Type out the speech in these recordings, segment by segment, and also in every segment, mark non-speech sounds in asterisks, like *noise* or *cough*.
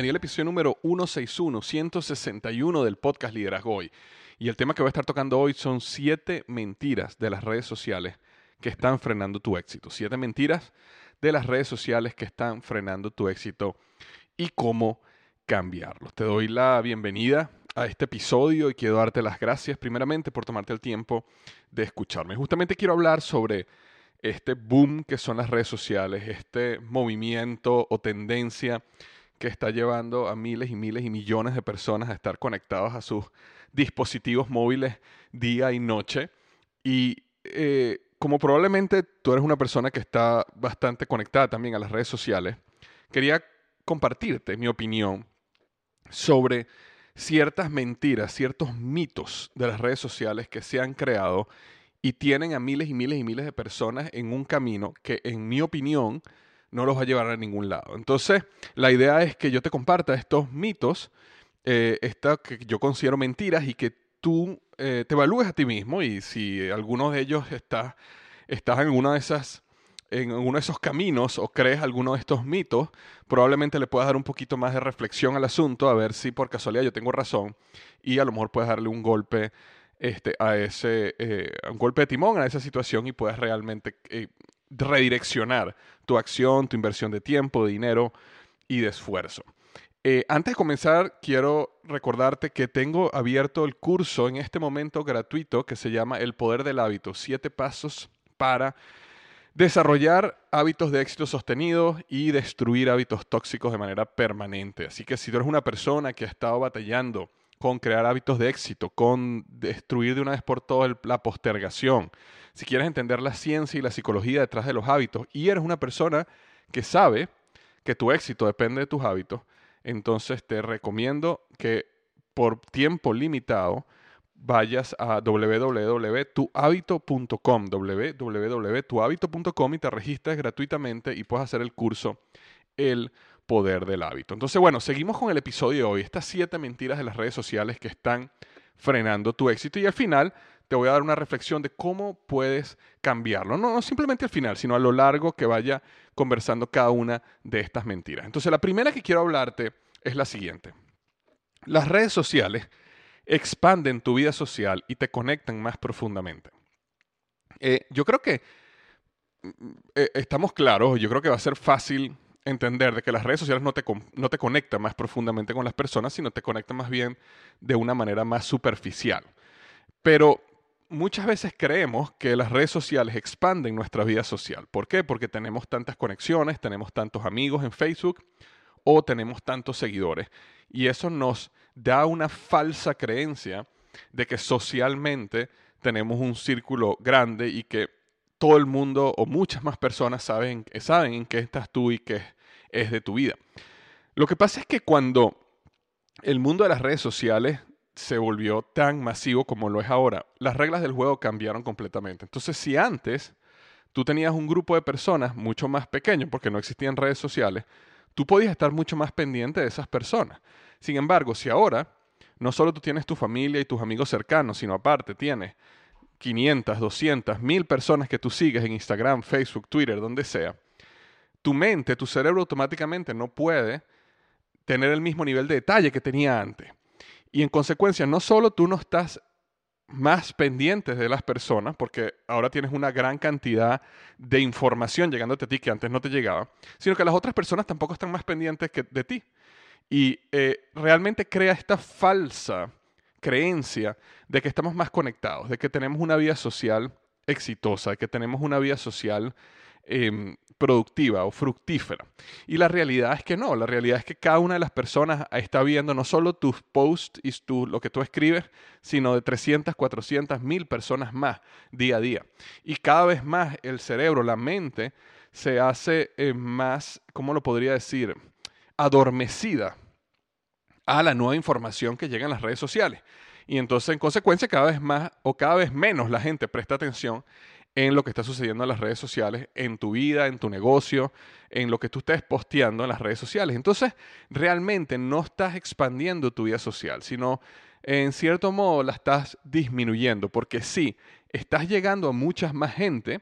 Bienvenido al episodio número 161, 161 del podcast Liderazgo Hoy. Y el tema que voy a estar tocando hoy son siete mentiras de las redes sociales que están frenando tu éxito. Siete mentiras de las redes sociales que están frenando tu éxito y cómo cambiarlos. Te doy la bienvenida a este episodio y quiero darte las gracias primeramente por tomarte el tiempo de escucharme. Justamente quiero hablar sobre este boom que son las redes sociales, este movimiento o tendencia que está llevando a miles y miles y millones de personas a estar conectados a sus dispositivos móviles día y noche. Y eh, como probablemente tú eres una persona que está bastante conectada también a las redes sociales, quería compartirte mi opinión sobre ciertas mentiras, ciertos mitos de las redes sociales que se han creado y tienen a miles y miles y miles de personas en un camino que, en mi opinión, no los va a llevar a ningún lado. Entonces, la idea es que yo te comparta estos mitos, eh, que yo considero mentiras y que tú eh, te evalúes a ti mismo y si alguno de ellos está, estás en una de esas en uno de esos caminos o crees alguno de estos mitos, probablemente le puedas dar un poquito más de reflexión al asunto, a ver si por casualidad yo tengo razón y a lo mejor puedes darle un golpe este, a ese, eh, un golpe de timón a esa situación y puedes realmente eh, redireccionar tu acción, tu inversión de tiempo, de dinero y de esfuerzo. Eh, antes de comenzar, quiero recordarte que tengo abierto el curso en este momento gratuito que se llama El Poder del Hábito, siete pasos para desarrollar hábitos de éxito sostenido y destruir hábitos tóxicos de manera permanente. Así que si tú eres una persona que ha estado batallando con crear hábitos de éxito, con destruir de una vez por todas la postergación, si quieres entender la ciencia y la psicología detrás de los hábitos y eres una persona que sabe que tu éxito depende de tus hábitos, entonces te recomiendo que por tiempo limitado vayas a www.tuhabito.com, www.tuhabito.com y te registres gratuitamente y puedes hacer el curso El Poder del Hábito. Entonces, bueno, seguimos con el episodio de hoy, estas siete mentiras de las redes sociales que están frenando tu éxito y al final te voy a dar una reflexión de cómo puedes cambiarlo. No, simplemente al final, sino a lo largo que vaya conversando cada una de estas mentiras. Entonces, la primera que quiero hablarte es la siguiente. Las redes sociales expanden tu vida social y te conectan más profundamente. Eh, yo creo que eh, estamos claros, yo creo que va a ser fácil entender de que las redes sociales no te, no te conectan más profundamente con las personas, sino te conectan más bien de una manera más superficial. Pero muchas veces creemos que las redes sociales expanden nuestra vida social. ¿Por qué? Porque tenemos tantas conexiones, tenemos tantos amigos en Facebook o tenemos tantos seguidores. Y eso nos da una falsa creencia de que socialmente tenemos un círculo grande y que todo el mundo o muchas más personas saben, saben en qué estás tú y qué es de tu vida. Lo que pasa es que cuando el mundo de las redes sociales se volvió tan masivo como lo es ahora, las reglas del juego cambiaron completamente. Entonces, si antes tú tenías un grupo de personas mucho más pequeño, porque no existían redes sociales, tú podías estar mucho más pendiente de esas personas. Sin embargo, si ahora no solo tú tienes tu familia y tus amigos cercanos, sino aparte tienes 500, 200, 1000 personas que tú sigues en Instagram, Facebook, Twitter, donde sea, tu mente, tu cerebro automáticamente no puede tener el mismo nivel de detalle que tenía antes. Y en consecuencia, no solo tú no estás más pendientes de las personas, porque ahora tienes una gran cantidad de información llegándote a ti que antes no te llegaba, sino que las otras personas tampoco están más pendientes que de ti. Y eh, realmente crea esta falsa creencia de que estamos más conectados, de que tenemos una vida social exitosa, de que tenemos una vida social Em, productiva o fructífera. Y la realidad es que no, la realidad es que cada una de las personas está viendo no solo tus posts y tu, lo que tú escribes, sino de 300, 400, mil personas más día a día. Y cada vez más el cerebro, la mente, se hace eh, más, ¿cómo lo podría decir? Adormecida a la nueva información que llega en las redes sociales. Y entonces, en consecuencia, cada vez más o cada vez menos la gente presta atención en lo que está sucediendo en las redes sociales, en tu vida, en tu negocio, en lo que tú estés posteando en las redes sociales. Entonces, realmente no estás expandiendo tu vida social, sino en cierto modo la estás disminuyendo, porque sí, estás llegando a muchas más gente,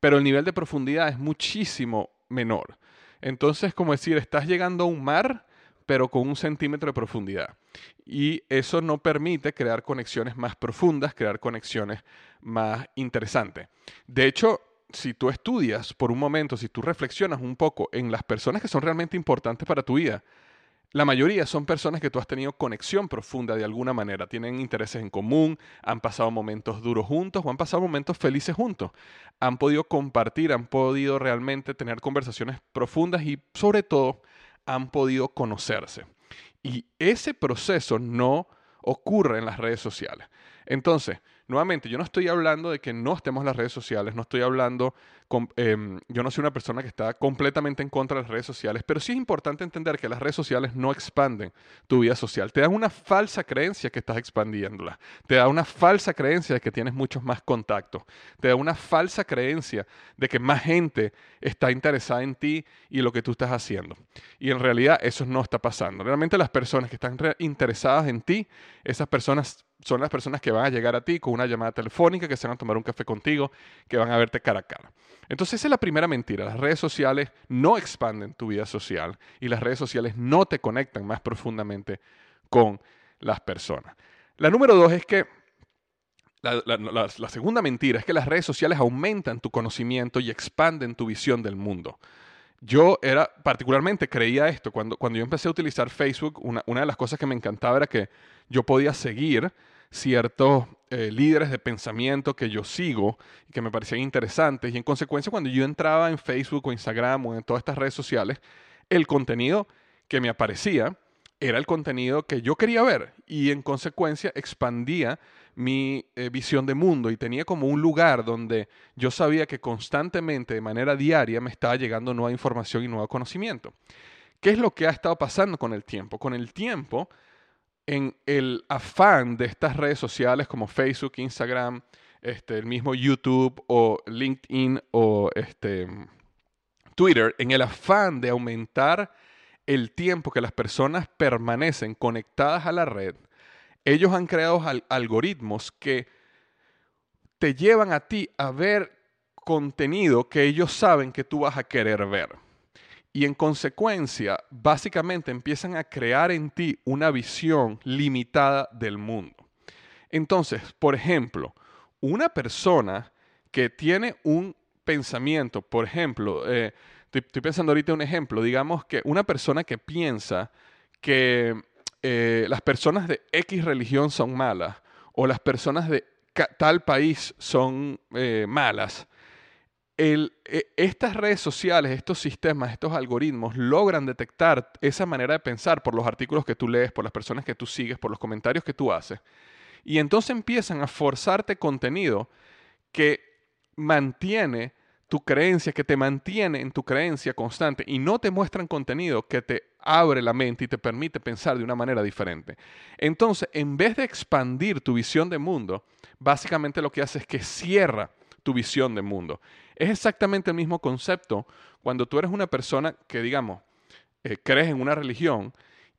pero el nivel de profundidad es muchísimo menor. Entonces, como decir, estás llegando a un mar, pero con un centímetro de profundidad. Y eso no permite crear conexiones más profundas, crear conexiones más interesantes. De hecho, si tú estudias por un momento, si tú reflexionas un poco en las personas que son realmente importantes para tu vida, la mayoría son personas que tú has tenido conexión profunda de alguna manera, tienen intereses en común, han pasado momentos duros juntos o han pasado momentos felices juntos, han podido compartir, han podido realmente tener conversaciones profundas y sobre todo han podido conocerse. Y ese proceso no ocurre en las redes sociales. Entonces, nuevamente, yo no estoy hablando de que no estemos en las redes sociales, no estoy hablando, em, yo no soy una persona que está completamente en contra de las redes sociales, pero sí es importante entender que las redes sociales no expanden tu vida social. Te dan una falsa creencia que estás expandiéndola, te da una falsa creencia de que tienes muchos más contactos, te da una falsa creencia de que más gente está interesada en ti y lo que tú estás haciendo. Y en realidad eso no está pasando. Realmente las personas que están interesadas en ti, esas personas son las personas que van a llegar a ti con una llamada telefónica, que se van a tomar un café contigo, que van a verte cara a cara. Entonces esa es la primera mentira. Las redes sociales no expanden tu vida social y las redes sociales no te conectan más profundamente con las personas. La número dos es que la, segunda mentira es que las redes sociales aumentan tu conocimiento y expanden tu visión del mundo. Yo era, particularmente creía esto, cuando, cuando yo empecé a utilizar Facebook, una de las cosas que me encantaba era que yo podía seguir ciertos eh, líderes de pensamiento que yo sigo y que me parecían interesantes. Y en consecuencia, cuando yo entraba en Facebook o Instagram o en todas estas redes sociales, el contenido que me aparecía era el contenido que yo quería ver y en consecuencia expandía mi eh, visión de mundo y tenía como un lugar donde yo sabía que constantemente, de manera diaria, me estaba llegando nueva información y nuevo conocimiento. ¿Qué es lo que ha estado pasando con el tiempo? Con el tiempo, en el afán de estas redes sociales como Facebook, Instagram, este, el mismo YouTube o LinkedIn o este, Twitter, en el afán de aumentar el tiempo que las personas permanecen conectadas a la red, ellos han creado algoritmos que te llevan a ti a ver contenido que ellos saben que tú vas a querer ver. Y en consecuencia, básicamente empiezan a crear en ti una visión limitada del mundo. Entonces, por ejemplo, una persona que tiene un pensamiento. Por ejemplo, eh, estoy, pensando ahorita un ejemplo. Digamos que una persona que piensa que eh, las personas de X religión son malas o las personas de tal país son eh, malas, e, estas redes sociales, estos sistemas, estos algoritmos logran detectar esa manera de pensar por los artículos que tú lees, por las personas que tú sigues, por los comentarios que tú haces. Y entonces empiezan a forzarte contenido que mantiene tu creencia, que te mantiene en tu creencia constante y no te muestran contenido que te abre la mente y te permite pensar de una manera diferente. Entonces, en vez de expandir tu visión de mundo, básicamente lo que hace es que cierra tu visión de mundo. Es exactamente el mismo concepto cuando tú eres una persona que, digamos, eh, crees en una religión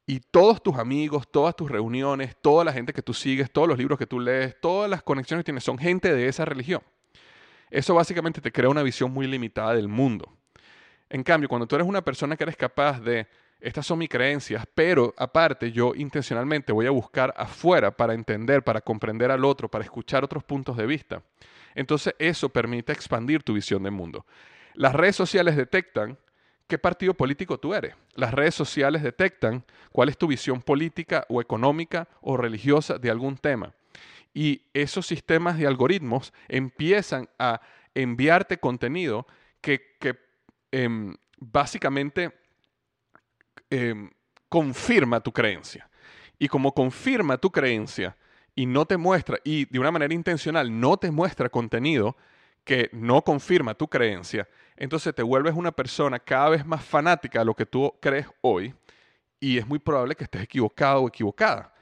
y todos tus amigos, todas tus reuniones, toda la gente que tú sigues, todos los libros que tú lees, todas las conexiones que tienes son gente de esa religión. Eso básicamente te crea una visión muy limitada del mundo. En cambio, cuando tú eres una persona que eres capaz de, estas son mis creencias, pero aparte yo intencionalmente voy a buscar afuera para entender, para comprender al otro, para escuchar otros puntos de vista, entonces eso permite expandir tu visión del mundo. Las redes sociales detectan qué partido político tú eres. Las redes sociales detectan cuál es tu visión política o económica o religiosa de algún tema y esos sistemas de algoritmos empiezan a enviarte contenido que, em, básicamente em, confirma tu creencia. Y como confirma tu creencia y no te muestra, y de una manera intencional no te muestra contenido que no confirma tu creencia, entonces te vuelves una persona cada vez más fanática de lo que tú crees hoy y es muy probable que estés equivocado o equivocada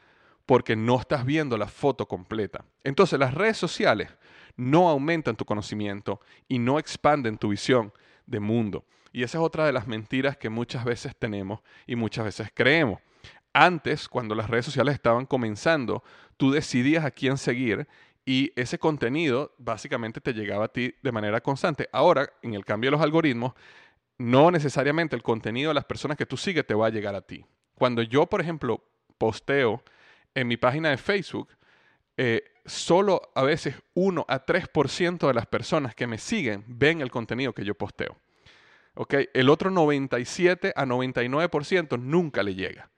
porque no estás viendo la foto completa. Entonces las redes sociales no aumentan tu conocimiento y no expanden tu visión de mundo. Y esa es otra de las mentiras que muchas veces tenemos y muchas veces creemos. Antes, cuando las redes sociales estaban comenzando, tú decidías a quién seguir y ese contenido básicamente te llegaba a ti de manera constante. Ahora, en el cambio de los algoritmos, no necesariamente el contenido de las personas que tú sigues te va a llegar a ti. Cuando yo, por ejemplo, posteo en mi página de Facebook, eh, solo a veces 1 a 3% de las personas que me siguen ven el contenido que yo posteo. ¿Okay? El otro 97 a 99% nunca le llega.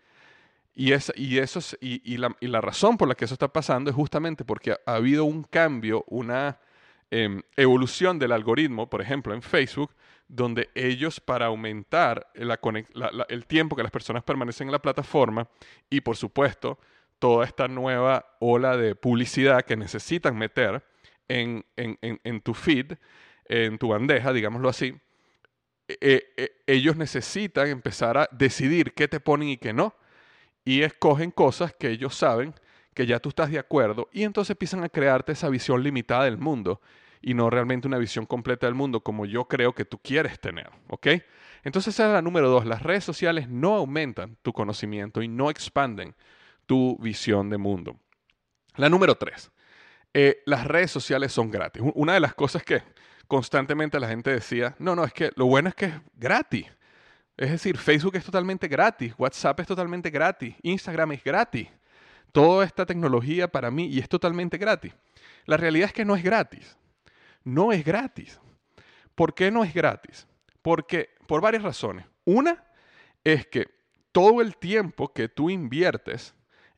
Y, y, eso y, la, razón por la que eso está pasando es justamente porque ha, habido un cambio, una em, evolución del algoritmo, por ejemplo, en Facebook, donde ellos para aumentar el tiempo que las personas permanecen en la plataforma y por supuesto toda esta nueva ola de publicidad que necesitan meter en, tu feed, en tu bandeja, digámoslo así, eh, eh, ellos necesitan empezar a decidir qué te ponen y qué no. Y escogen cosas que ellos saben que ya tú estás de acuerdo y entonces empiezan a crearte esa visión limitada del mundo y no realmente una visión completa del mundo como yo creo que tú quieres tener, ¿ok? Entonces esa es la número dos, las redes sociales no aumentan tu conocimiento y no expanden tu visión de mundo. La número tres, eh, las redes sociales son gratis. Una de las cosas que constantemente la gente decía, no, no, es que lo bueno es que es gratis. Es decir, Facebook es totalmente gratis, WhatsApp es totalmente gratis, Instagram es gratis. Toda esta tecnología para mí y es totalmente gratis. La realidad es que no es gratis. No es gratis. ¿Por qué no es gratis? Porque por varias razones. Una es que todo el tiempo que tú inviertes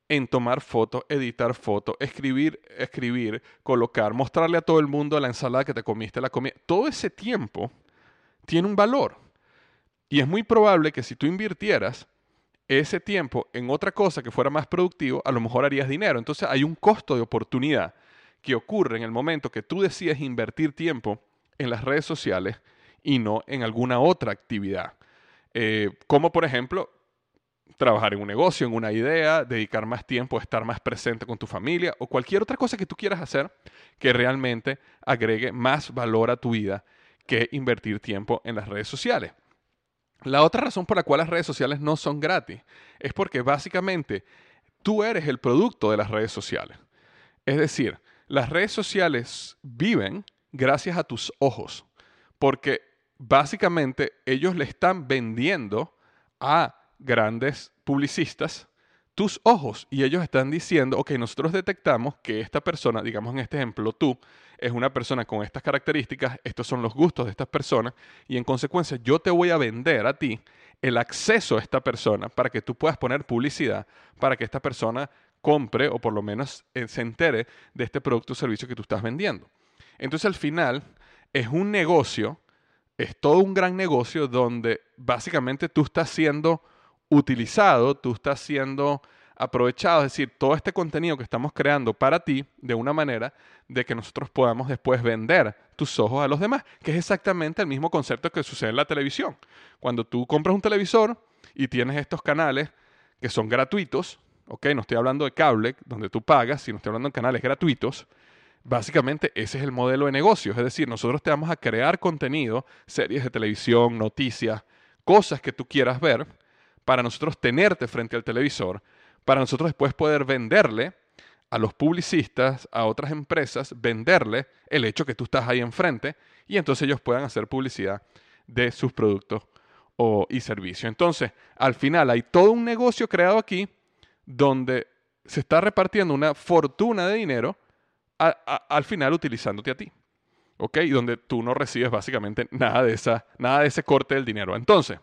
en tomar fotos, editar fotos, escribir, escribir, colocar, mostrarle a todo el mundo la ensalada que te comiste, la comida. Todo ese tiempo tiene un valor. Y es muy probable que si tú invirtieras ese tiempo en otra cosa que fuera más productivo, a lo mejor harías dinero. Entonces hay un costo de oportunidad que ocurre en el momento que tú decides invertir tiempo en las redes sociales y no en alguna otra actividad. Eh, como por ejemplo, trabajar en un negocio, en una idea, dedicar más tiempo, estar más presente con tu familia o cualquier otra cosa que tú quieras hacer que realmente agregue más valor a tu vida que invertir tiempo en las redes sociales. La otra razón por la cual las redes sociales no son gratis es porque básicamente tú eres el producto de las redes sociales. Es decir, las redes sociales viven gracias a tus ojos, porque básicamente ellos le están vendiendo a grandes publicistas tus ojos y ellos están diciendo, ok, nosotros detectamos que esta persona, digamos en este ejemplo tú, es una persona con estas características, estos son los gustos de estas personas y en consecuencia yo te voy a vender a ti el acceso a esta persona para que tú puedas poner publicidad, para que esta persona compre o por lo menos eh, se entere de este producto o servicio que tú estás vendiendo. Entonces al final es un negocio, es todo un gran negocio donde básicamente tú estás siendo utilizado, tú estás siendo aprovechado, es decir, todo este contenido que estamos creando para ti de una manera de que nosotros podamos después vender tus ojos a los demás, que es exactamente el mismo concepto que sucede en la televisión. Cuando tú compras un televisor y tienes estos canales que son gratuitos, ok, no estoy hablando de cable donde tú pagas, sino estoy hablando de canales gratuitos, básicamente ese es el modelo de negocio, es decir, nosotros te vamos a crear contenido, series de televisión, noticias, cosas que tú quieras ver, para nosotros tenerte frente al televisor, para nosotros después poder venderle a los publicistas, a otras empresas, venderle el hecho que tú estás ahí enfrente y entonces ellos puedan hacer publicidad de sus productos o, y servicios. Entonces, al final hay todo un negocio creado aquí donde se está repartiendo una fortuna de dinero al final utilizándote a ti. ¿Ok? Y donde tú no recibes básicamente nada de, esa, nada de ese corte del dinero. Entonces,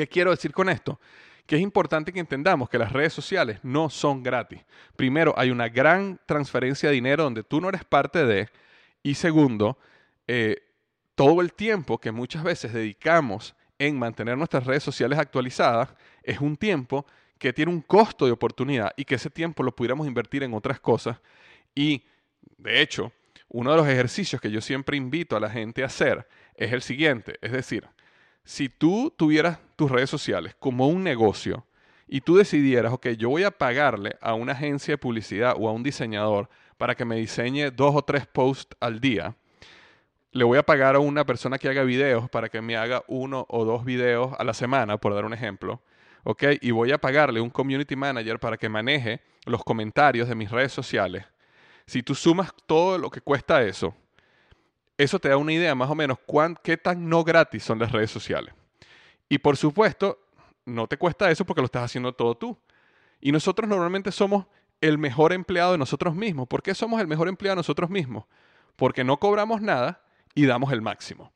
¿qué quiero decir con esto? que es importante que entendamos que las redes sociales no son gratis. Primero, hay una gran transferencia de dinero donde tú no eres parte de. Y segundo, eh, todo el tiempo que muchas veces dedicamos en mantener nuestras redes sociales actualizadas es un tiempo que tiene un costo de oportunidad y que ese tiempo lo pudiéramos invertir en otras cosas. Y, de hecho, uno de los ejercicios que yo siempre invito a la gente a hacer es el siguiente, es decir, si tú tuvieras tus redes sociales como un negocio y tú decidieras, ok, yo voy a pagarle a una agencia de publicidad o a un diseñador para que me diseñe dos o tres posts al día, le voy a pagar a una persona que haga videos para que me haga uno o dos videos a la semana, por dar un ejemplo, ¿ok? Y voy a pagarle un community manager para que maneje los comentarios de mis redes sociales. Si tú sumas todo lo que cuesta eso, eso te da una idea más o menos cuán, qué tan no gratis son las redes sociales. Y por supuesto, no te cuesta eso porque lo estás haciendo todo tú. Y nosotros normalmente somos el mejor empleado de nosotros mismos. ¿Por qué somos el mejor empleado de nosotros mismos? Porque no cobramos nada y damos el máximo.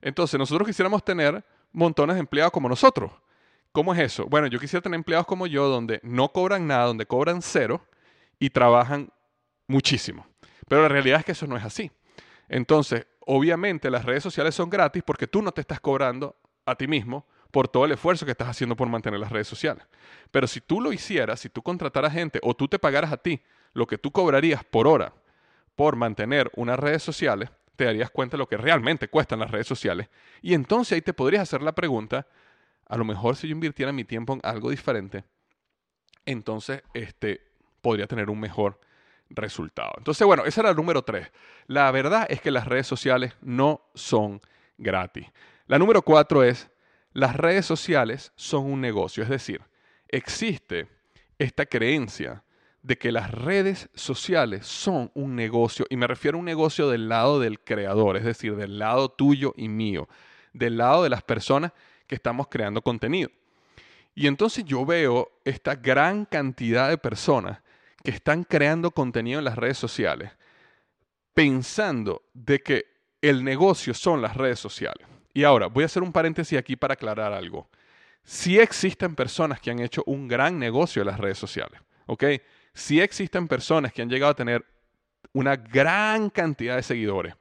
Entonces, nosotros quisiéramos tener montones de empleados como nosotros. ¿Cómo es eso? Bueno, yo quisiera tener empleados como yo donde no cobran nada, donde cobran cero y trabajan muchísimo. Pero la realidad es que eso no es así. Entonces, obviamente las redes sociales son gratis porque tú no te estás cobrando a ti mismo por todo el esfuerzo que estás haciendo por mantener las redes sociales. Pero si tú lo hicieras, si tú contrataras gente o tú te pagaras a ti lo que tú cobrarías por hora por mantener unas redes sociales, te darías cuenta de lo que realmente cuestan las redes sociales. Y entonces ahí te podrías hacer la pregunta, a lo mejor si yo invirtiera mi tiempo en algo diferente, entonces este, podría tener un mejor resultado. Entonces, bueno, ese era el número tres. La verdad es que las redes sociales no son gratis. La número cuatro es, las redes sociales son un negocio. Es decir, existe esta creencia de que las redes sociales son un negocio, y me refiero a un negocio del lado del creador, es decir, del lado tuyo y mío, del lado de las personas que estamos creando contenido. Y entonces yo veo esta gran cantidad de personas que están creando contenido en las redes sociales pensando de que el negocio son las redes sociales. Y ahora, voy a hacer un paréntesis aquí para aclarar algo. Sí existen personas que han hecho un gran negocio en las redes sociales, ¿ok? Sí existen personas que han llegado a tener una gran cantidad de seguidores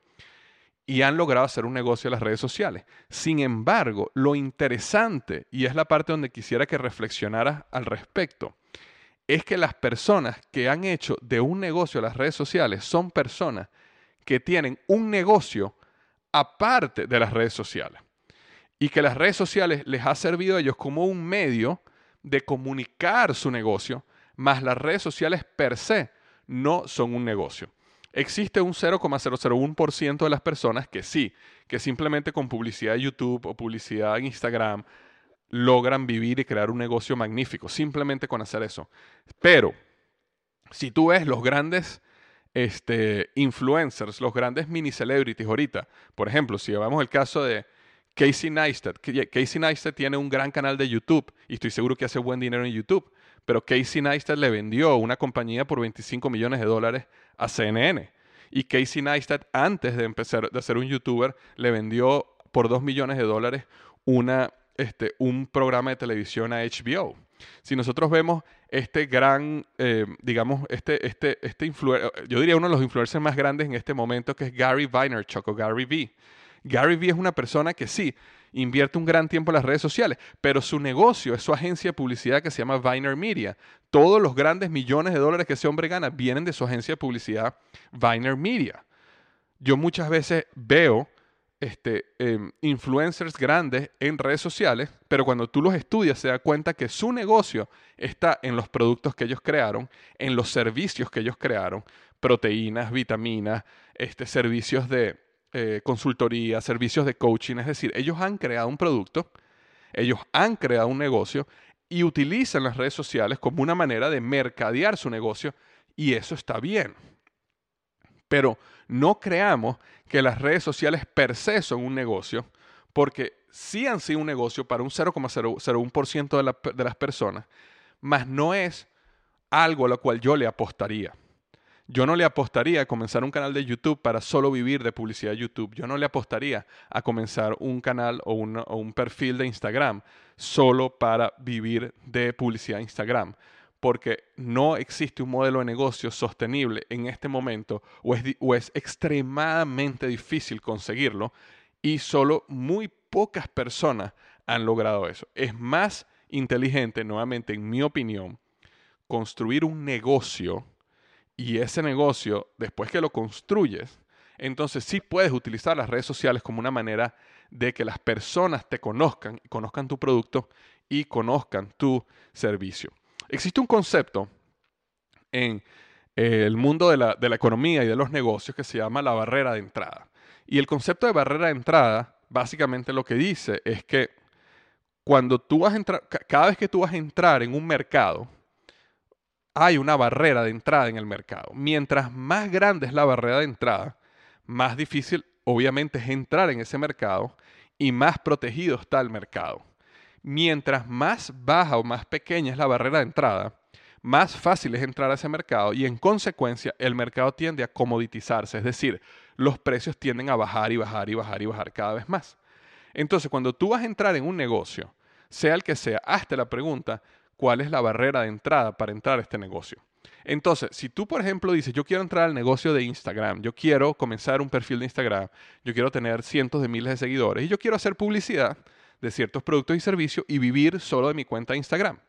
y han logrado hacer un negocio en las redes sociales. Sin embargo, lo interesante, y es la parte donde quisiera que reflexionaras al respecto, es que las personas que han hecho de un negocio las redes sociales son personas que tienen un negocio aparte de las redes sociales. Y que las redes sociales les ha servido a ellos como un medio de comunicar su negocio, más las redes sociales per se no son un negocio. Existe un 0,001% de las personas que sí, que simplemente con publicidad de YouTube o publicidad en Instagram logran vivir y crear un negocio magnífico, simplemente con hacer eso. Pero, si tú ves los grandes este, influencers, los grandes mini celebrities ahorita, por ejemplo, si llevamos el caso de Casey Neistat, Casey Neistat tiene un gran canal de YouTube y estoy seguro que hace buen dinero en YouTube, pero Casey Neistat le vendió una compañía por 25 millones de dólares a CNN. Y Casey Neistat, antes de empezar de ser un youtuber, le vendió por 2 millones de dólares una, este, un programa de televisión a HBO. Si nosotros vemos este gran, eh, digamos, este, este, este influencer, yo diría uno de los influencers más grandes en este momento, que es Gary Vaynerchuk o Gary Vee. Gary Vee es una persona que sí, invierte un gran tiempo en las redes sociales, pero su negocio es su agencia de publicidad que se llama Viner Media. Todos los grandes millones de dólares que ese hombre gana vienen de su agencia de publicidad Viner Media. Yo muchas veces veo este, em, influencers grandes en redes sociales, pero cuando tú los estudias se da cuenta que su negocio está en los productos que ellos crearon, en los servicios que ellos crearon, proteínas, vitaminas, este, servicios de eh, consultoría, servicios de coaching, es decir, ellos han creado un producto, ellos han creado un negocio y utilizan las redes sociales como una manera de mercadear su negocio y eso está bien. Pero no creamos que las redes sociales per se son un negocio, porque sí han sido un negocio para un 0,01% de, de las personas, mas no es algo a lo cual yo le apostaría. Yo no le apostaría a comenzar un canal de YouTube para solo vivir de publicidad de YouTube. Yo no le apostaría a comenzar un canal o, o un perfil de Instagram solo para vivir de publicidad Instagram porque no existe un modelo de negocio sostenible en este momento o es, extremadamente difícil conseguirlo y solo muy pocas personas han logrado eso. Es más inteligente, nuevamente, en mi opinión, construir un negocio y ese negocio, después que lo construyes, entonces sí puedes utilizar las redes sociales como una manera de que las personas te conozcan, conozcan tu producto y conozcan tu servicio. Existe un concepto en eh, el mundo de la, economía y de los negocios que se llama la barrera de entrada. Y el concepto de barrera de entrada básicamente lo que dice es que cuando tú vas a entrar, cada vez que tú vas a entrar en un mercado, hay una barrera de entrada en el mercado. Mientras más grande es la barrera de entrada, más difícil obviamente es entrar en ese mercado y más protegido está el mercado mientras más baja o más pequeña es la barrera de entrada, más fácil es entrar a ese mercado y en consecuencia el mercado tiende a comoditizarse, es decir, los precios tienden a bajar y bajar y bajar y bajar cada vez más. Entonces, cuando tú vas a entrar en un negocio, sea el que sea, hazte la pregunta, ¿cuál es la barrera de entrada para entrar a este negocio? Entonces, si tú, por ejemplo, dices, yo quiero entrar al negocio de Instagram, yo quiero comenzar un perfil de Instagram, yo quiero tener cientos de miles de seguidores y yo quiero hacer publicidad, de ciertos productos y servicios y vivir solo de mi cuenta de Instagram.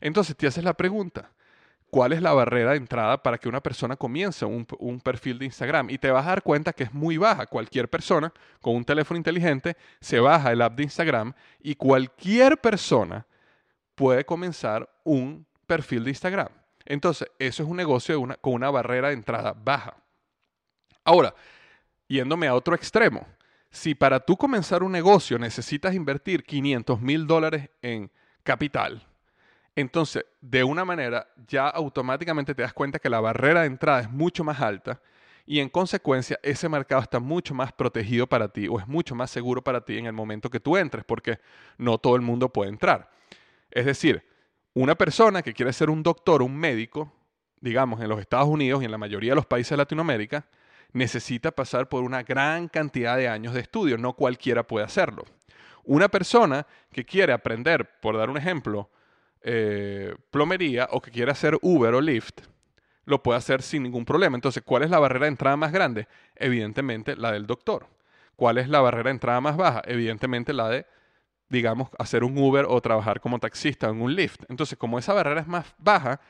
Entonces te haces la pregunta, ¿cuál es la barrera de entrada para que una persona comience un, perfil de Instagram? Y te vas a dar cuenta que es muy baja. Cualquier persona con un teléfono inteligente se baja el app de Instagram y cualquier persona puede comenzar un perfil de Instagram. Entonces, eso es un negocio con una barrera de entrada baja. Ahora, yéndome a otro extremo, si para tú comenzar un negocio necesitas invertir 500 mil dólares en capital, entonces de una manera ya automáticamente te das cuenta que la barrera de entrada es mucho más alta y en consecuencia ese mercado está mucho más protegido para ti o es mucho más seguro para ti en el momento que tú entres porque no todo el mundo puede entrar. Es decir, una persona que quiere ser un doctor, un médico, digamos en los Estados Unidos y en la mayoría de los países de Latinoamérica, necesita pasar por una gran cantidad de años de estudio, no cualquiera puede hacerlo. Una persona que quiere aprender, por dar un ejemplo, eh, plomería o que quiere hacer Uber o Lyft, lo puede hacer sin ningún problema. Entonces, ¿cuál es la barrera de entrada más grande? Evidentemente la del doctor. ¿Cuál es la barrera de entrada más baja? Evidentemente la de, digamos, hacer un Uber o trabajar como taxista en un Lyft. Entonces, como esa barrera es más baja,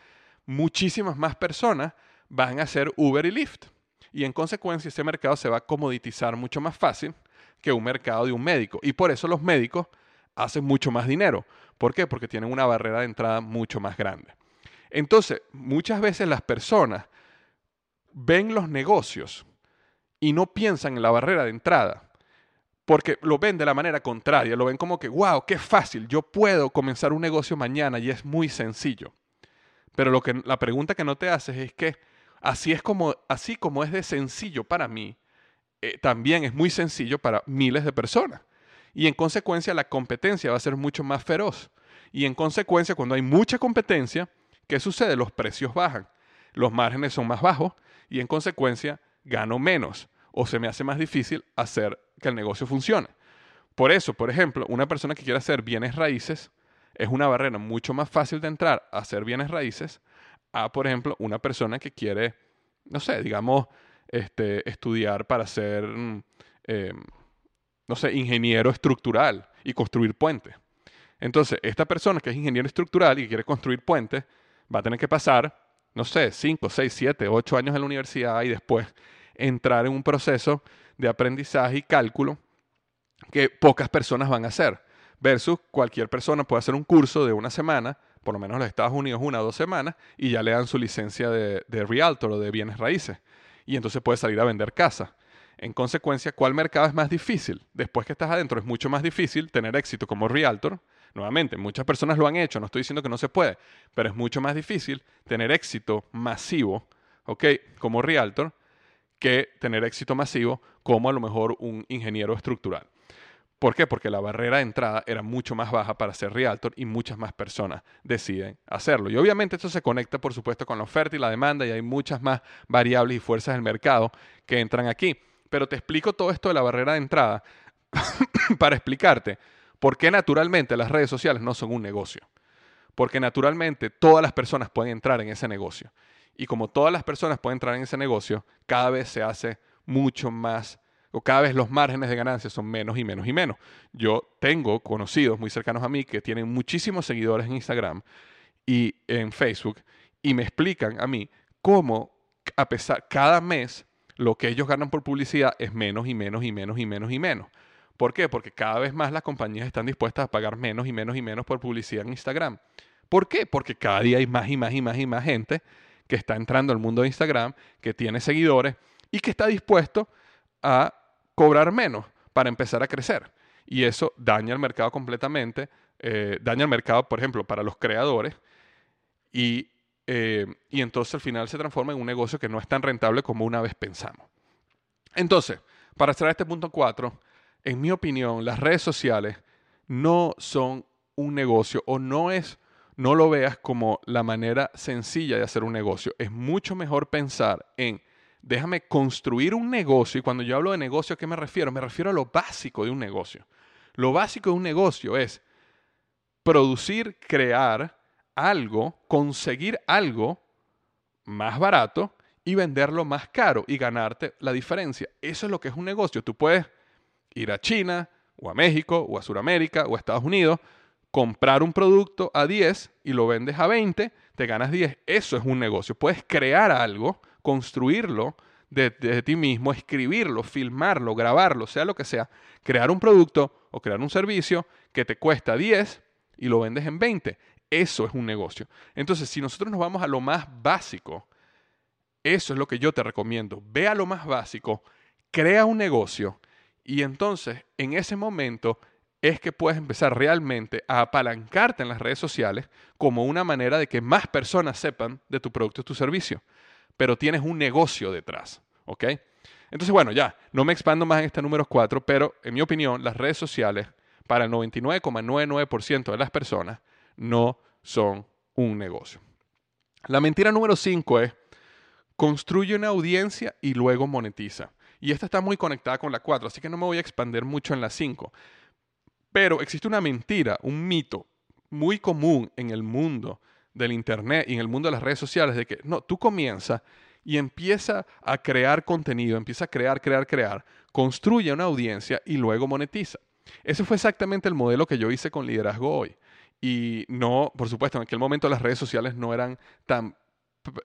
muchísimas más personas van a hacer Uber y Lyft y en consecuencia ese mercado se va a comoditizar mucho más fácil que un mercado de un médico. Y por eso los médicos hacen mucho más dinero. ¿Por qué? Porque tienen una barrera de entrada mucho más grande. Entonces, muchas veces las personas ven los negocios y no piensan en la barrera de entrada, porque lo ven de la manera contraria, lo ven como que, wow, qué fácil, yo puedo comenzar un negocio mañana y es muy sencillo. Pero lo que, la pregunta que no te haces es que Así es como, así como es de sencillo para mí, eh, también es muy sencillo para miles de personas. Y en consecuencia la competencia va a ser mucho más feroz. Y en consecuencia, cuando hay mucha competencia, ¿qué sucede? Los precios bajan, los márgenes son más bajos y en consecuencia gano menos o se me hace más difícil hacer que el negocio funcione. Por eso, por ejemplo, una persona que quiere hacer bienes raíces es una barrera mucho más fácil de entrar a hacer bienes raíces a, por ejemplo, una persona que quiere, no sé, digamos, este, estudiar para ser, mm, em, no sé, ingeniero estructural y construir puentes. Entonces, esta persona que es ingeniero estructural y quiere construir puentes, va a tener que pasar, no sé, 5, 6, 7, 8 años en la universidad y después entrar en un proceso de aprendizaje y cálculo que pocas personas van a hacer. Versus cualquier persona puede hacer un curso de una semana, por lo menos en los Estados Unidos una o dos semanas, y ya le dan su licencia de, de realtor o de bienes raíces. Y entonces puede salir a vender casa. En consecuencia, ¿cuál mercado es más difícil? Después que estás adentro es mucho más difícil tener éxito como realtor. Nuevamente, muchas personas lo han hecho, no estoy diciendo que no se puede, pero es mucho más difícil tener éxito masivo, ¿ok? Como realtor, que tener éxito masivo como a lo mejor un ingeniero estructural. ¿Por qué? Porque la barrera de entrada era mucho más baja para ser realtor y muchas más personas deciden hacerlo. Y obviamente esto se conecta, por supuesto, con la oferta y la demanda y hay muchas más variables y fuerzas del mercado que entran aquí. Pero te explico todo esto de la barrera de entrada *coughs* para explicarte por qué naturalmente las redes sociales no son un negocio. Porque naturalmente todas las personas pueden entrar en ese negocio. Y como todas las personas pueden entrar en ese negocio, cada vez se hace mucho más o cada vez los márgenes de ganancia son menos y menos y menos. Yo tengo conocidos muy cercanos a mí que tienen muchísimos seguidores en Instagram y en Facebook y me explican a mí cómo a pesar cada mes lo que ellos ganan por publicidad es menos y menos y menos y menos y menos. ¿Por qué? Porque cada vez más las compañías están dispuestas a pagar menos y menos y menos por publicidad en Instagram. ¿Por qué? Porque cada día hay más y más y más y más gente que está entrando al mundo de Instagram, que tiene seguidores y que está dispuesto a cobrar menos para empezar a crecer. Y eso daña el mercado completamente, eh, daña el mercado, por ejemplo, para los creadores, y, eh, y entonces al final se transforma en un negocio que no es tan rentable como una vez pensamos. Entonces, para cerrar este punto 4, en mi opinión, las redes sociales no son un negocio o no es, no lo veas como la manera sencilla de hacer un negocio. Es mucho mejor pensar en déjame construir un negocio. Y cuando yo hablo de negocio, ¿a qué me refiero? Me refiero a lo básico de un negocio. Lo básico de un negocio es producir, crear algo, conseguir algo más barato y venderlo más caro y ganarte la diferencia. Eso es lo que es un negocio. Tú puedes ir a China o a México o a Sudamérica o a Estados Unidos, comprar un producto a 10 y lo vendes a 20, te ganas 10. Eso es un negocio. Puedes crear algo construirlo desde ti mismo, escribirlo, filmarlo, grabarlo, sea lo que sea, crear un producto o crear un servicio que te cuesta 10 y lo vendes en 20. Eso es un negocio. Entonces, si nosotros nos vamos a lo más básico, eso es lo que yo te recomiendo. Ve a lo más básico, crea un negocio y entonces en ese momento es que puedes empezar realmente a apalancarte en las redes sociales como una manera de que más personas sepan de tu producto o tu servicio pero tienes un negocio detrás. ¿Ok? Entonces, bueno, ya, no me expando más en este número 4, pero en mi opinión, las redes sociales, para el 99,99% de las personas, no son un negocio. La mentira número 5 es, construye una audiencia y luego monetiza. Y esta está muy conectada con la 4, así que no me voy a expandir mucho en la 5. Pero existe una mentira, un mito muy común en el mundo del Internet y en el mundo de las redes sociales de que, no, tú comienzas y empieza a crear contenido, empieza a crear, crear, crear, construye una audiencia y luego monetiza. Ese fue exactamente el modelo que yo hice con Liderazgo Hoy. Y no, por supuesto, en aquel momento las redes sociales no eran tan,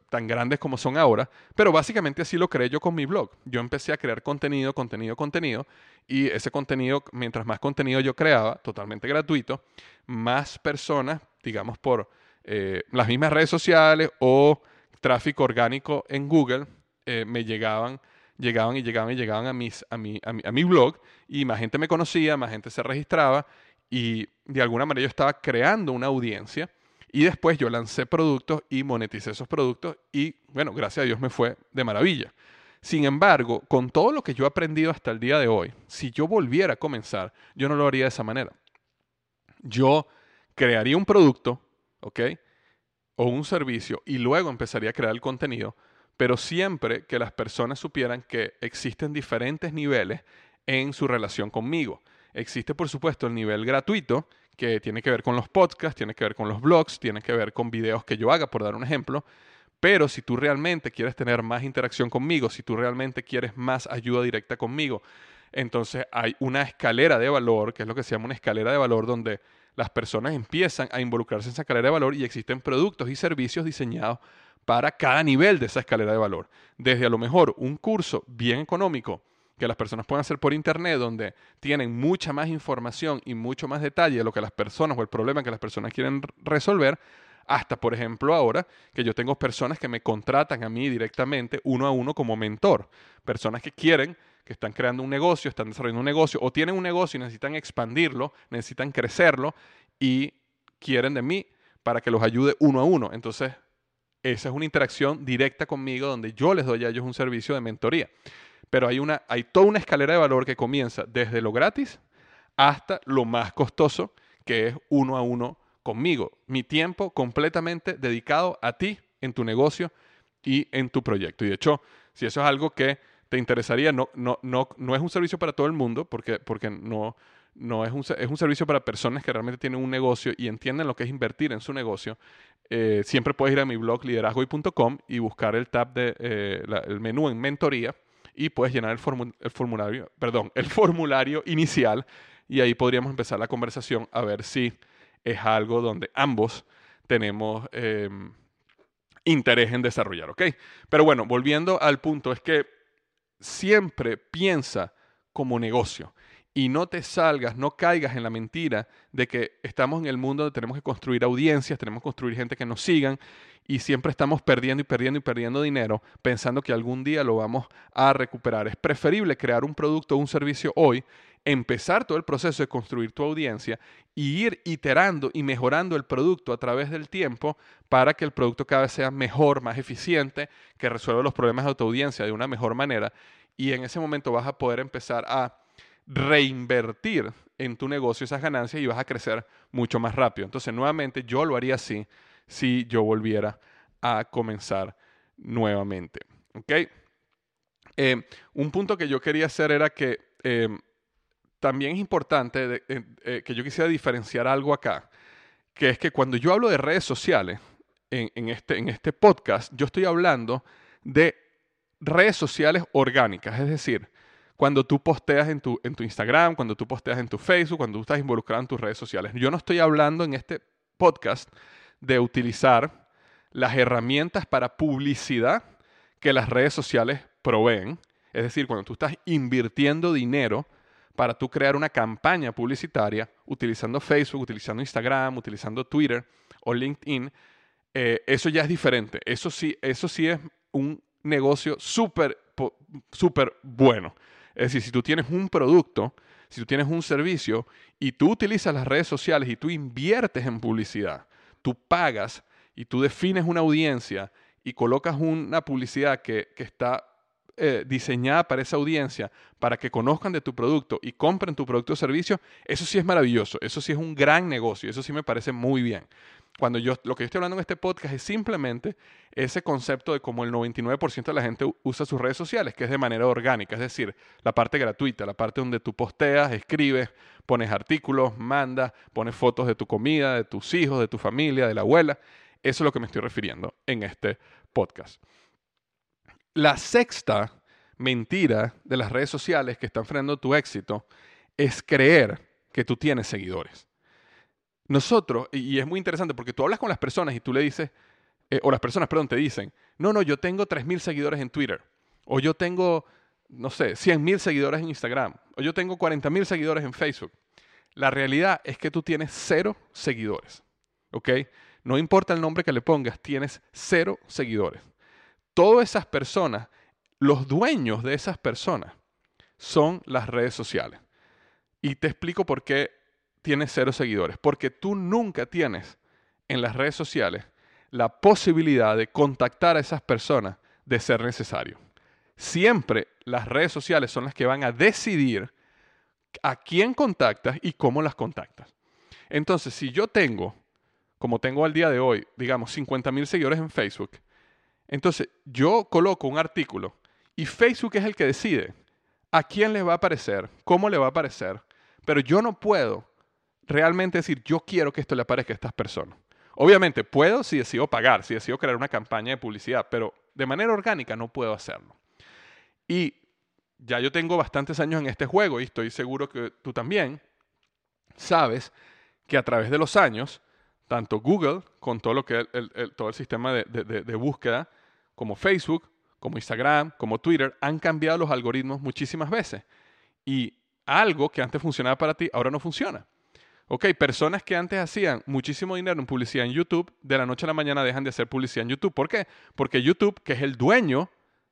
tan grandes como son ahora, pero básicamente así lo creé yo con mi blog. Yo empecé a crear contenido, contenido, contenido, y ese contenido, mientras más contenido yo creaba, totalmente gratuito, más personas, digamos por eh, las mismas redes sociales o tráfico orgánico en Google eh, me llegaban, llegaban y llegaban y llegaban a, mis, a, mi, a, mi, blog y más gente me conocía, más gente se registraba y de alguna manera yo estaba creando una audiencia y después yo lancé productos y moneticé esos productos y bueno, gracias a Dios me fue de maravilla. Sin embargo, con todo lo que yo he aprendido hasta el día de hoy, si yo volviera a comenzar, yo no lo haría de esa manera. Yo crearía un producto, ¿ok? O un servicio y luego empezaría a crear el contenido, pero siempre que las personas supieran que existen diferentes niveles en su relación conmigo. Existe, por supuesto, el nivel gratuito, que tiene que ver con los podcasts, tiene que ver con los blogs, tiene que ver con videos que yo haga, por dar un ejemplo. Pero si tú realmente quieres tener más interacción conmigo, si tú realmente quieres más ayuda directa conmigo, entonces hay una escalera de valor, que es lo que se llama una escalera de valor, donde las personas empiezan a involucrarse en esa escalera de valor y existen productos y servicios diseñados para cada nivel de esa escalera de valor. Desde a lo mejor un curso bien económico que las personas pueden hacer por internet, donde tienen mucha más información y mucho más detalle de lo que las personas o el problema que las personas quieren resolver, hasta por ejemplo ahora que yo tengo personas que me contratan a mí directamente uno a uno como mentor, personas que quieren que están creando un negocio, están desarrollando un negocio o tienen un negocio y necesitan expandirlo, necesitan crecerlo y quieren de mí para que los ayude uno a uno. Entonces, esa es una interacción directa conmigo donde yo les doy a ellos un servicio de mentoría. Pero hay, una, hay toda una escalera de valor que comienza desde lo gratis hasta lo más costoso, que es uno a uno conmigo. Mi tiempo completamente dedicado a ti en tu negocio y en tu proyecto. Y de hecho, si eso es algo que te interesaría, no, no, no, no es un servicio para todo el mundo, porque, porque no, no es un, es un servicio para personas que realmente tienen un negocio y entienden lo que es invertir en su negocio. Eh, siempre puedes ir a mi blog liderazgoy.com y buscar el tab de eh, el menú en mentoría y puedes llenar el, el, formulario, perdón, el formulario inicial y ahí podríamos empezar la conversación a ver si es algo donde ambos tenemos em, interés en desarrollar, ¿ok? Pero bueno, volviendo al punto, es que siempre piensa como negocio y no te salgas, no caigas en la mentira de que estamos en el mundo donde tenemos que construir audiencias, tenemos que construir gente que nos sigan y siempre estamos perdiendo y perdiendo y perdiendo dinero pensando que algún día lo vamos a recuperar. Es preferible crear un producto o un servicio hoy, empezar todo el proceso de construir tu audiencia y ir iterando y mejorando el producto a través del tiempo para que el producto cada vez sea mejor, más eficiente, que resuelva los problemas de tu audiencia de una mejor manera y en ese momento vas a poder empezar a reinvertir en tu negocio esas ganancias y vas a crecer mucho más rápido. Entonces, nuevamente, yo lo haría así si yo volviera a comenzar nuevamente. ¿Ok? Eh, un punto que yo quería hacer era que eh, también es importante eh, que yo quisiera diferenciar algo acá, que es que cuando yo hablo de redes sociales en, este, en este podcast, yo estoy hablando de redes sociales orgánicas, es decir, cuando tú posteas en tu, en tu Instagram, cuando tú posteas en tu Facebook, cuando tú estás involucrado en tus redes sociales. Yo no estoy hablando en este podcast de utilizar las herramientas para publicidad que las redes sociales proveen. Es decir, cuando tú estás invirtiendo dinero para tú crear una campaña publicitaria utilizando Facebook, utilizando Instagram, utilizando Twitter o LinkedIn, eh, eso ya es diferente. Eso sí, eso sí es un negocio súper, súper bueno. Es decir, si tú tienes un producto, si tú tienes un servicio y tú utilizas las redes sociales y tú inviertes en publicidad, tú pagas y tú defines una audiencia y colocas una publicidad que, está eh, diseñada para esa audiencia, para que conozcan de tu producto y compren tu producto o servicio, eso sí es maravilloso, eso sí es un gran negocio, eso sí me parece muy bien cuando yo lo que yo estoy hablando en este podcast es simplemente ese concepto de cómo el 99% de la gente usa sus redes sociales, que es de manera orgánica, es decir, la parte gratuita, la parte donde tú posteas, escribes, pones artículos, mandas, pones fotos de tu comida, de tus hijos, de tu familia, de la abuela. Eso es lo que me estoy refiriendo en este podcast. La sexta mentira de las redes sociales que están frenando tu éxito es creer que tú tienes seguidores. Nosotros, y es muy interesante porque tú hablas con las personas y tú le dices, eh, o las personas, perdón, te dicen, no, no, yo tengo 3.000 seguidores en Twitter, o yo tengo, no sé, 100.000 seguidores en Instagram, o yo tengo 40.000 seguidores en Facebook. La realidad es que tú tienes cero seguidores, ¿ok? No importa el nombre que le pongas, tienes cero seguidores. Todas esas personas, los dueños de esas personas, son las redes sociales. Y te explico por qué tienes cero seguidores, porque tú nunca tienes en las redes sociales la posibilidad de contactar a esas personas de ser necesario. Siempre las redes sociales son las que van a decidir a quién contactas y cómo las contactas. Entonces, si yo tengo, como tengo al día de hoy, digamos, 50 mil seguidores en Facebook, entonces yo coloco un artículo y Facebook es el que decide a quién le va a aparecer, cómo le va a aparecer, pero yo no puedo realmente decir, yo quiero que esto le aparezca a estas personas. Obviamente puedo si decido pagar, si decido crear una campaña de publicidad, pero de manera orgánica no puedo hacerlo. Y ya yo tengo bastantes años en este juego y estoy seguro que tú también sabes que a través de los años, tanto Google, con todo lo que el, todo el sistema de, búsqueda, como Facebook, como Instagram, como Twitter, han cambiado los algoritmos muchísimas veces. Y algo que antes funcionaba para ti, ahora no funciona. Ok, personas que antes hacían muchísimo dinero en publicidad en YouTube, de la noche a la mañana dejan de hacer publicidad en YouTube. ¿Por qué? Porque YouTube, que es el dueño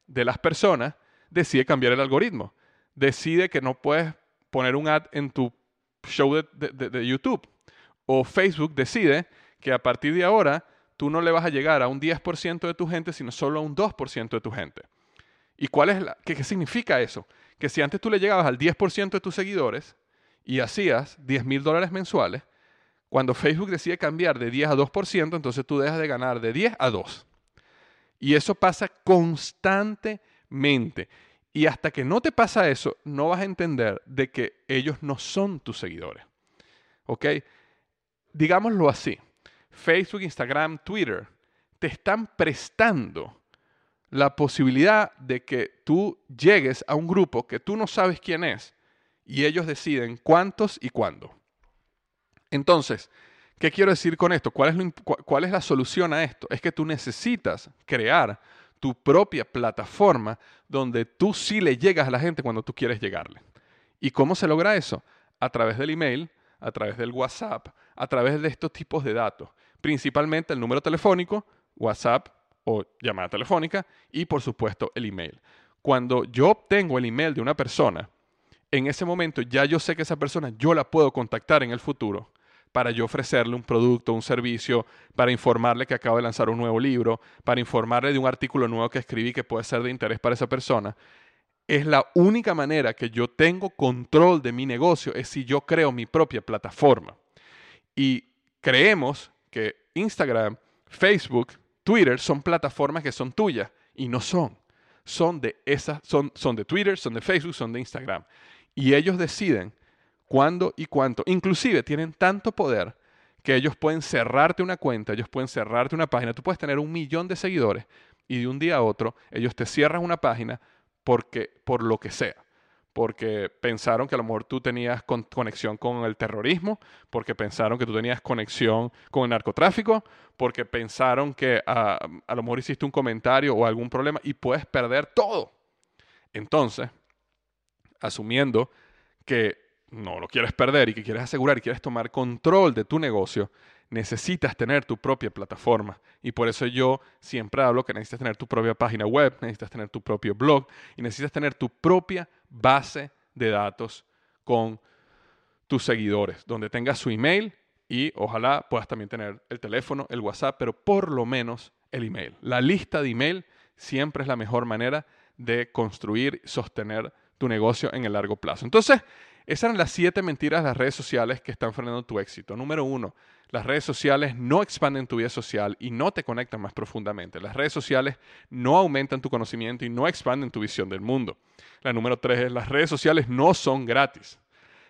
de las personas, decide cambiar el algoritmo. Decide que no puedes poner un ad en tu show de, YouTube. O Facebook decide que a partir de ahora tú no le vas a llegar a un 10% de tu gente, sino solo a un 2% de tu gente. ¿Y cuál es la, qué, qué significa eso? Que si antes tú le llegabas al 10% de tus seguidores y hacías 10 mil dólares mensuales, cuando Facebook decide cambiar de 10 a 2%, entonces tú dejas de ganar de 10 a 2. Y eso pasa constantemente. Y hasta que no te pasa eso, no vas a entender de que ellos no son tus seguidores. ¿Ok? Digámoslo así. Facebook, Instagram, Twitter te están prestando la posibilidad de que tú llegues a un grupo que tú no sabes quién es y ellos deciden cuántos y cuándo. Entonces, ¿qué quiero decir con esto? ¿Cuál es, ¿Cuál es la solución a esto? Es que tú necesitas crear tu propia plataforma donde tú sí le llegas a la gente cuando tú quieres llegarle. ¿Y cómo se logra eso? A través del email, a través del WhatsApp, a través de estos tipos de datos. Principalmente el número telefónico, WhatsApp o llamada telefónica y por supuesto el email. Cuando yo obtengo el email de una persona, en ese momento ya yo sé que esa persona yo la puedo contactar en el futuro para yo ofrecerle un producto, un servicio, para informarle que acabo de lanzar un nuevo libro, para informarle de un artículo nuevo que escribí que puede ser de interés para esa persona. Es la única manera que yo tengo control de mi negocio, es si yo creo mi propia plataforma. Y creemos que Instagram, Facebook, Twitter son plataformas que son tuyas y no son. Son de esas, son, son de Twitter, son de Facebook, son de Instagram. Y ellos deciden cuándo y cuánto. Inclusive tienen tanto poder que ellos pueden cerrarte una cuenta, ellos pueden cerrarte una página. Tú puedes tener un millón de seguidores y de un día a otro ellos te cierran una página porque, por lo que sea. Porque pensaron que a lo mejor tú tenías conexión con el terrorismo, porque pensaron que tú tenías conexión con el narcotráfico, porque pensaron que a, ah, a lo mejor hiciste un comentario o algún problema y puedes perder todo. Entonces, asumiendo que no lo quieres perder y que quieres asegurar y quieres tomar control de tu negocio, necesitas tener tu propia plataforma. Y por eso yo siempre hablo que necesitas tener tu propia página web, necesitas tener tu propio blog y necesitas tener tu propia base de datos con tus seguidores, donde tengas su email y ojalá puedas también tener el teléfono, el WhatsApp, pero por lo menos el email. La lista de email siempre es la mejor manera de construir sostener tu negocio en el largo plazo. Entonces, esas eran las siete mentiras de las redes sociales que están frenando tu éxito. Número uno, las redes sociales no expanden tu vida social y no te conectan más profundamente. Las redes sociales no aumentan tu conocimiento y no expanden tu visión del mundo. La número tres es las redes sociales no son gratis.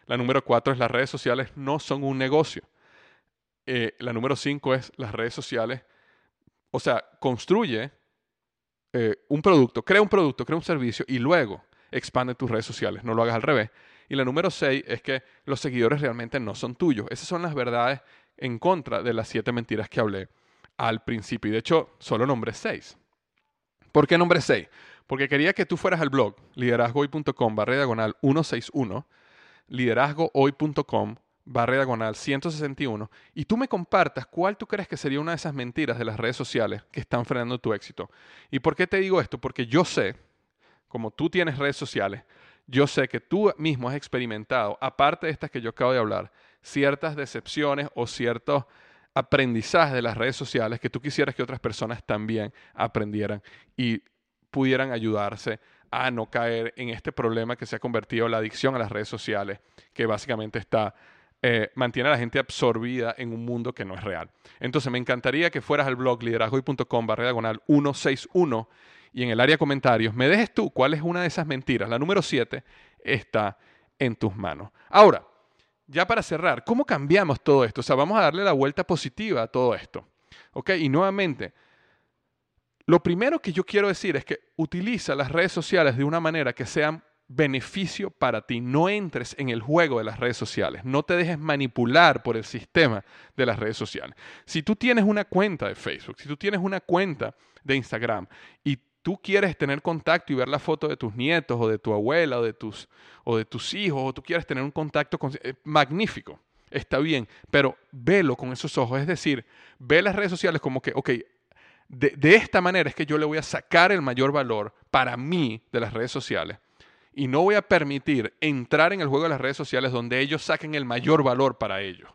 La número cuatro es las redes sociales no son un negocio. Eh, la número cinco es las redes sociales, o sea, construye eh, un producto, crea un producto, crea un servicio y luego expande tus redes sociales. No lo hagas al revés. Y la número seis es que los seguidores realmente no son tuyos. Esas son las verdades en contra de las siete mentiras que hablé al principio. Y de hecho, solo nombré seis. ¿Por qué nombré seis? Porque quería que tú fueras al blog liderazgohoy.com barra diagonal 161, liderazgohoy.com barra diagonal 161, y tú me compartas cuál tú crees que sería una de esas mentiras de las redes sociales que están frenando tu éxito. ¿Y por qué te digo esto? Porque yo sé, como tú tienes redes sociales, yo sé que tú mismo has experimentado, aparte de estas que yo acabo de hablar, ciertas decepciones o ciertos aprendizajes de las redes sociales que tú quisieras que otras personas también aprendieran y pudieran ayudarse a no caer en este problema que se ha convertido en la adicción a las redes sociales, que básicamente está eh, mantiene a la gente absorbida en un mundo que no es real. Entonces me encantaría que fueras al blog liderazgoy.com barra diagonal 161 y en el área comentarios me dejes tú cuál es una de esas mentiras. La número 7 está en tus manos. Ahora, ya para cerrar, ¿cómo cambiamos todo esto? O sea, vamos a darle la vuelta positiva a todo esto. ¿Ok? Y nuevamente, lo primero que yo quiero decir es que utiliza las redes sociales de una manera que sean beneficio para ti. No entres en el juego de las redes sociales. No te dejes manipular por el sistema de las redes sociales. Si tú tienes una cuenta de Facebook, si tú tienes una cuenta de Instagram y tú quieres tener contacto y ver la foto de tus nietos o de tu abuela o de tus, o de tus hijos o tú quieres tener un contacto con, eh, magnífico, está bien, pero velo con esos ojos. Es decir, ve las redes sociales como que, ok, de, de esta manera es que yo le voy a sacar el mayor valor para mí de las redes sociales y no voy a permitir entrar en el juego de las redes sociales donde ellos saquen el mayor valor para ellos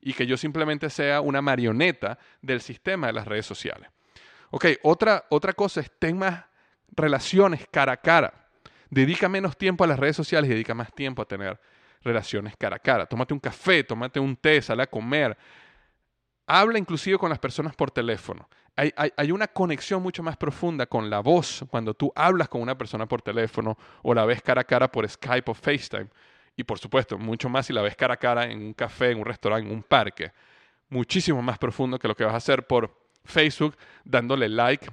y que yo simplemente sea una marioneta del sistema de las redes sociales. Ok, otra, otra cosa es ten más relaciones cara a cara. Dedica menos tiempo a las redes sociales y dedica más tiempo a tener relaciones cara a cara. Tómate un café, tómate un té, sale a comer. Habla inclusive con las personas por teléfono hay, una conexión mucho más profunda con la voz cuando tú hablas con una persona por teléfono o la ves cara a cara por Skype o FaceTime. Y por supuesto, mucho más si la ves cara a cara en un café, en un restaurante, en un parque. Muchísimo más profundo que lo que vas a hacer por Facebook dándole like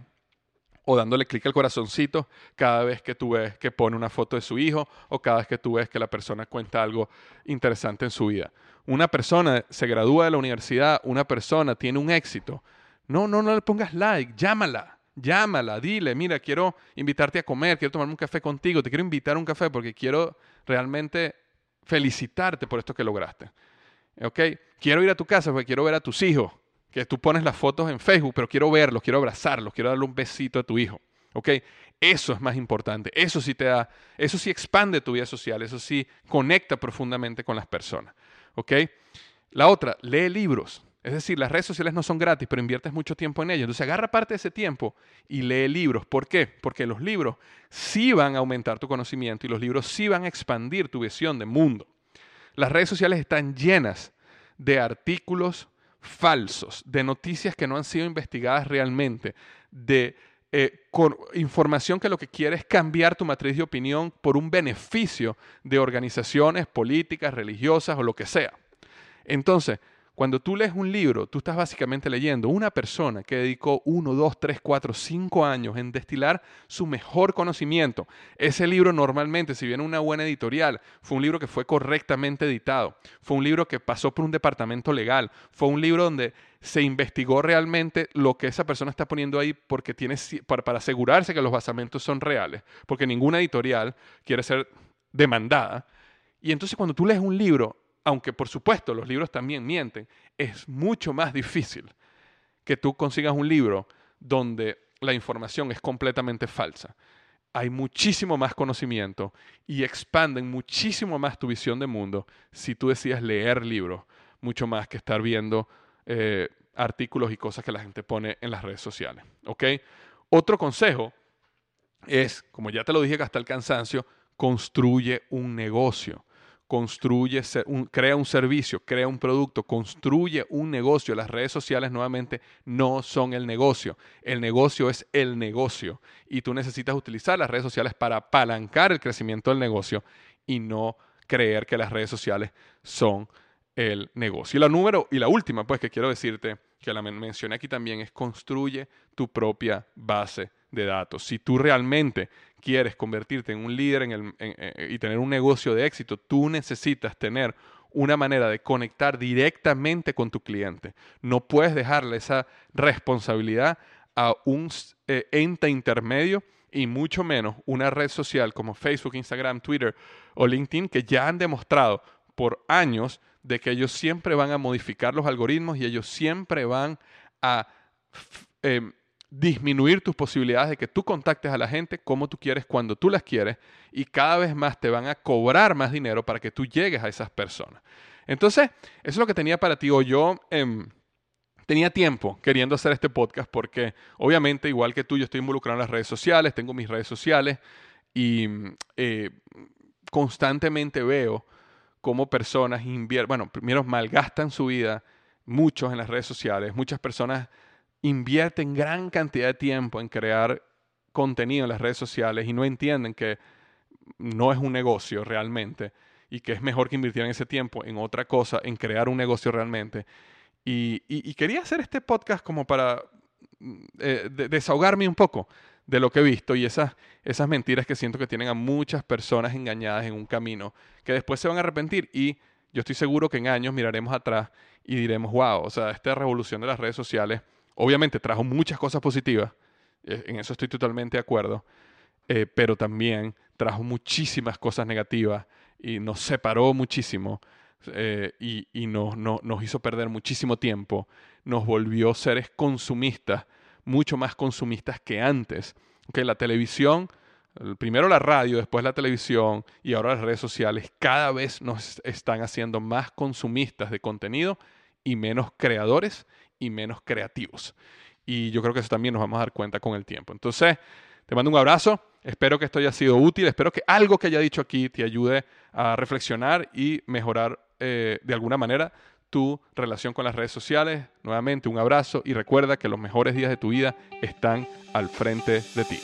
o dándole clic al corazoncito cada vez que tú ves que pone una foto de su hijo o cada vez que tú ves que la persona cuenta algo interesante en su vida. Una persona se gradúa de la universidad, una persona tiene un éxito no, no, no le pongas like, llámala, llámala, dile, mira, quiero invitarte a comer, quiero tomarme un café contigo, te quiero invitar a un café porque quiero realmente felicitarte por esto que lograste. ¿Ok? Quiero ir a tu casa porque quiero ver a tus hijos, que tú pones las fotos en Facebook, pero quiero verlos, quiero abrazarlos, quiero darle un besito a tu hijo. ¿Ok? Eso es más importante. Eso sí te da, eso sí expande tu vida social, eso sí conecta profundamente con las personas. ¿Ok? La otra, lee libros. Es decir, las redes sociales no son gratis, pero inviertes mucho tiempo en ellas. Entonces agarra parte de ese tiempo y lee libros. ¿Por qué? Porque los libros sí van a aumentar tu conocimiento y los libros sí van a expandir tu visión de mundo. Las redes sociales están llenas de artículos falsos, de noticias que no han sido investigadas realmente, de eh, información que lo que quiere es cambiar tu matriz de opinión por un beneficio de organizaciones políticas, religiosas o lo que sea. Entonces, cuando tú lees un libro, tú estás básicamente leyendo una persona que dedicó uno, dos, tres, cuatro, cinco años en destilar su mejor conocimiento. Ese libro normalmente, si viene una buena editorial, fue un libro que fue correctamente editado, fue un libro que pasó por un departamento legal, fue un libro donde se investigó realmente lo que esa persona está poniendo ahí porque tiene, para, para asegurarse que los basamentos son reales, porque ninguna editorial quiere ser demandada. Y entonces cuando tú lees un libro, aunque por supuesto los libros también mienten, es mucho más difícil que tú consigas un libro donde la información es completamente falsa. Hay muchísimo más conocimiento y expanden muchísimo más tu visión de mundo si tú decides leer libros, mucho más que estar viendo eh, artículos y cosas que la gente pone en las redes sociales. ¿ok? Otro consejo es, como ya te lo dije hasta el cansancio, construye un negocio construye, crea un servicio, crea un producto, construye un negocio. Las redes sociales nuevamente no son el negocio. El negocio es el negocio. Y tú necesitas utilizar las redes sociales para apalancar el crecimiento del negocio y no creer que las redes sociales son el negocio. Y la número y la última, pues que quiero decirte, que la mencioné aquí también, es construye tu propia base de datos. Si tú realmente quieres convertirte en un líder y tener un negocio de éxito, tú necesitas tener una manera de conectar directamente con tu cliente. No puedes dejarle esa responsabilidad a un eh, ente intermedio y mucho menos una red social como Facebook, Instagram, Twitter o LinkedIn que ya han demostrado por años de que ellos siempre van a modificar los algoritmos y ellos siempre van a em, disminuir tus posibilidades de que tú contactes a la gente como tú quieres, cuando tú las quieres, y cada vez más te van a cobrar más dinero para que tú llegues a esas personas. Entonces, eso es lo que tenía para ti. O yo em, tenía tiempo queriendo hacer este podcast porque obviamente, igual que tú, yo estoy involucrado en las redes sociales, tengo mis redes sociales y eh, constantemente veo cómo personas invierten, bueno, primero malgastan su vida, muchos en las redes sociales, muchas personas invierten gran cantidad de tiempo en crear contenido en las redes sociales y no entienden que no es un negocio realmente y que es mejor que invirtieran ese tiempo en otra cosa, en crear un negocio realmente. Y, quería hacer este podcast como para mm, eh, desahogarme un poco de lo que he visto y esas, esas mentiras que siento que tienen a muchas personas engañadas en un camino que después se van a arrepentir y yo estoy seguro que en años miraremos atrás y diremos, wow, o sea, esta revolución de las redes sociales obviamente trajo muchas cosas positivas, eh, en eso estoy totalmente de acuerdo, eh, pero también trajo muchísimas cosas negativas y nos separó muchísimo eh, y, nos, nos hizo perder muchísimo tiempo, nos volvió seres consumistas, mucho más consumistas que antes. que La televisión, primero la radio, después la televisión y ahora las redes sociales, cada vez nos están haciendo más consumistas de contenido y menos creadores y menos creativos. Y yo creo que eso también nos vamos a dar cuenta con el tiempo. Entonces, te mando un abrazo. Espero que esto haya sido útil. Espero que algo que haya dicho aquí te ayude a reflexionar y mejorar eh, de alguna manera tu relación con las redes sociales. Nuevamente, un abrazo y recuerda que los mejores días de tu vida están al frente de ti.